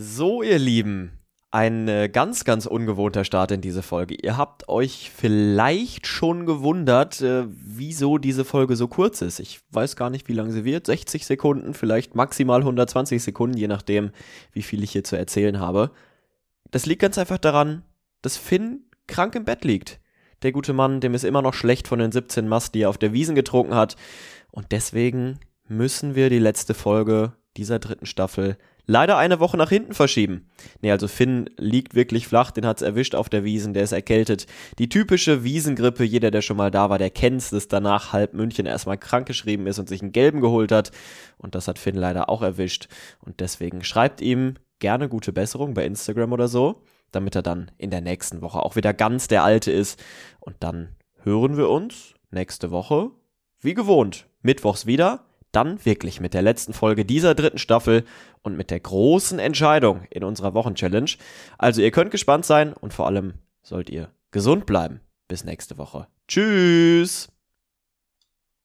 So, ihr Lieben, ein äh, ganz, ganz ungewohnter Start in diese Folge. Ihr habt euch vielleicht schon gewundert, äh, wieso diese Folge so kurz ist. Ich weiß gar nicht, wie lang sie wird. 60 Sekunden, vielleicht maximal 120 Sekunden, je nachdem, wie viel ich hier zu erzählen habe. Das liegt ganz einfach daran, dass Finn krank im Bett liegt. Der gute Mann, dem ist immer noch schlecht von den 17 Mast, die er auf der Wiesen getrunken hat. Und deswegen müssen wir die letzte Folge dieser dritten Staffel leider eine Woche nach hinten verschieben. Nee, also Finn liegt wirklich flach, den hat's erwischt auf der Wiesen, der ist erkältet. Die typische Wiesengrippe, jeder, der schon mal da war, der kennt's, dass danach halb München erstmal krankgeschrieben ist und sich einen gelben geholt hat. Und das hat Finn leider auch erwischt. Und deswegen schreibt ihm gerne gute Besserung bei Instagram oder so, damit er dann in der nächsten Woche auch wieder ganz der Alte ist. Und dann hören wir uns nächste Woche, wie gewohnt, mittwochs wieder dann wirklich mit der letzten Folge dieser dritten Staffel und mit der großen Entscheidung in unserer Wochenchallenge. Also ihr könnt gespannt sein und vor allem sollt ihr gesund bleiben. Bis nächste Woche. Tschüss!